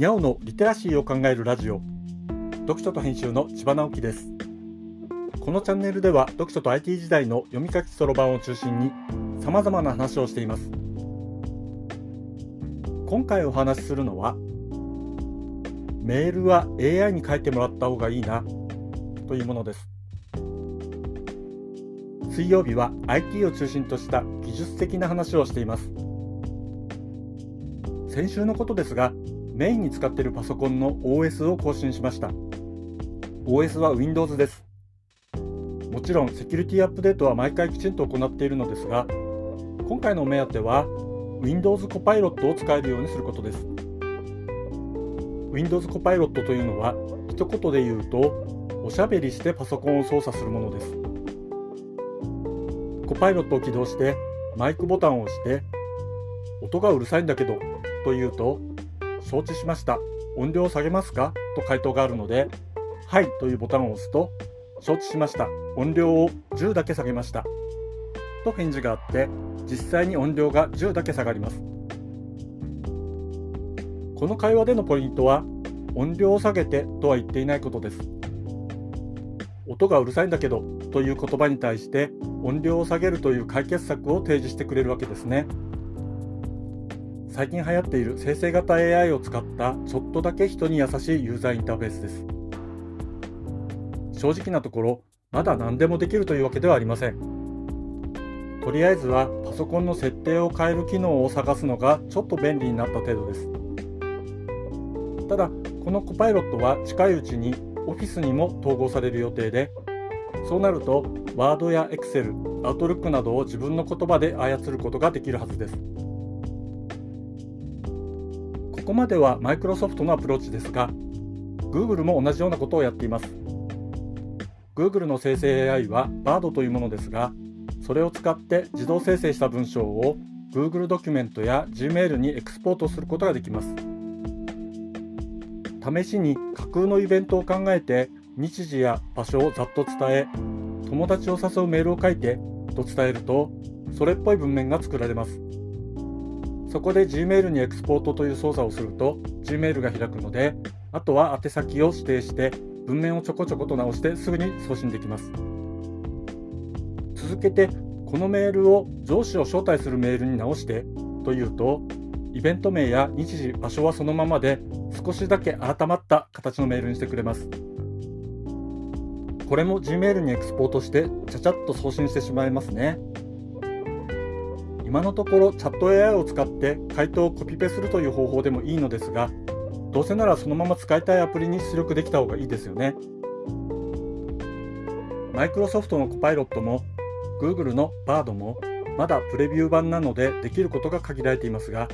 にゃおのリテラシーを考えるラジオ。読書と編集の千葉直樹です。このチャンネルでは読書と IT 時代の読み書きそろばんを中心に様々な話をしています。今回お話しするのはメールは AI に書いてもらった方がいいなというものです。水曜日は IT を中心とした技術的な話をしています。先週のことですがメインに使っているパソコンの OS を更新しました。OS は Windows です。もちろんセキュリティアップデートは毎回きちんと行っているのですが今回のお目当ては Windows コパイロットを使えるようにすることです。Windows コパイロットというのは一言で言うとおしゃべりしてパソコンを操作するものです。コパイロットを起動してマイクボタンを押して音がうるさいんだけどと言うと承知しました。音量を下げますか？と回答があるのではいというボタンを押すと承知しました。音量を10だけ下げました。と返事があって実際に音量が10だけ下がります。この会話でのポイントは音量を下げてとは言っていないことです。音がうるさいんだけどという言葉に対して音量を下げるという解決策を提示してくれるわけですね。最近流行っている生成型 AI を使ったちょっとだけ人に優しいユーザーインターフェースです。正直なところまだ何でもできるというわけではありません。とりあえずはパソコンの設定を変える機能を探すのがちょっと便利になった程度です。ただこのコパイロットは近いうちにオフィスにも統合される予定でそうなると Word や Excel、Outlook などを自分の言葉で操ることができるはずです。ここまではマイクロソフトのアプローチですが Google も同じようなことをやっています。Google の生成 AI は Bard というものですがそれを使って自動生成した文章を Google ドキュメントや Gmail にエクスポートすることができます。試しに架空のイベントを考えて日時や場所をざっと伝え友達を誘うメールを書いてと伝えるとそれっぽい文面が作られます。そこで Gmail にエクスポートという操作をすると Gmail が開くのであとは宛先を指定して文面をちょこちょこと直してすぐに送信できます。続けてこのメールを上司を招待するメールに直してというとイベント名や日時場所はそのままで少しだけ改まった形のメールにしてくれます。これも Gmail にエクスポートしてちゃちゃっと送信してしまいますね。今のところチャット AI を使って回答をコピペするという方法でもいいのですがどうせならそのまま使いたいアプリに出力できた方がいいですよね。マイクロソフトのコパイロットも Google の Bard もまだプレビュー版なのでできることが限られていますが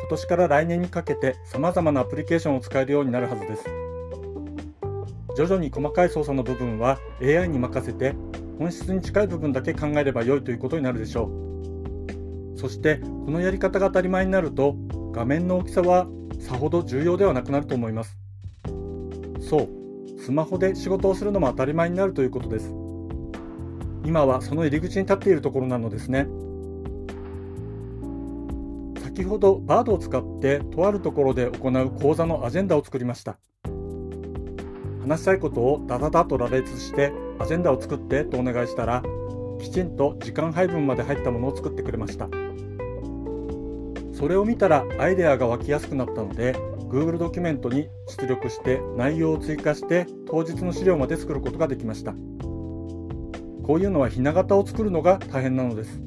今年から来年にかけて様々なアプリケーションを使えるようになるはずです。徐々に細かい操作の部分は AI に任せて本質に近い部分だけ考えれば良いということになるでしょう。そしてこのやり方が当たり前になると画面の大きさはさほど重要ではなくなると思います。そうスマホで仕事をするのも当たり前になるということです。今はその入り口に立っているところなのですね。先ほどバードを使ってとあるところで行う講座のアジェンダを作りました。話したいことをダダダと羅列してアジェンダを作ってとお願いしたらきちんと時間配分まで入ったものを作ってくれました。それを見たらアイデアが湧きやすくなったので Google ドキュメントに出力して内容を追加して当日の資料まで作ることができました。こういうのはひな形を作るのが大変なのです。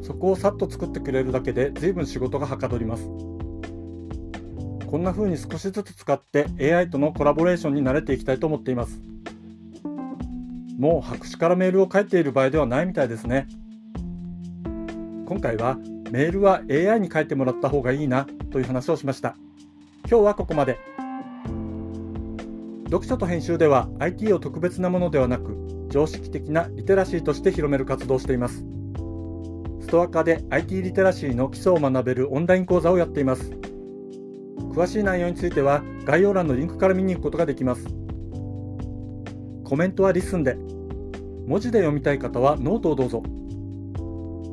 そこをさっと作ってくれるだけで随分仕事がはかどります。こんな風に少しずつ使って AI とのコラボレーションに慣れていきたいと思っています。もう白紙からメールを書いている場合ではないみたいですね。今回はメールは AI に書いてもらった方がいいなという話をしました。今日はここまで読書と編集では IT を特別なものではなく常識的なリテラシーとして広める活動をしています。ストア化で IT リテラシーの基礎を学べるオンライン講座をやっています。詳しい内容については概要欄のリンクから見に行くことができます。コメントはリスンで。文字で読みたい方はノートをどうぞ。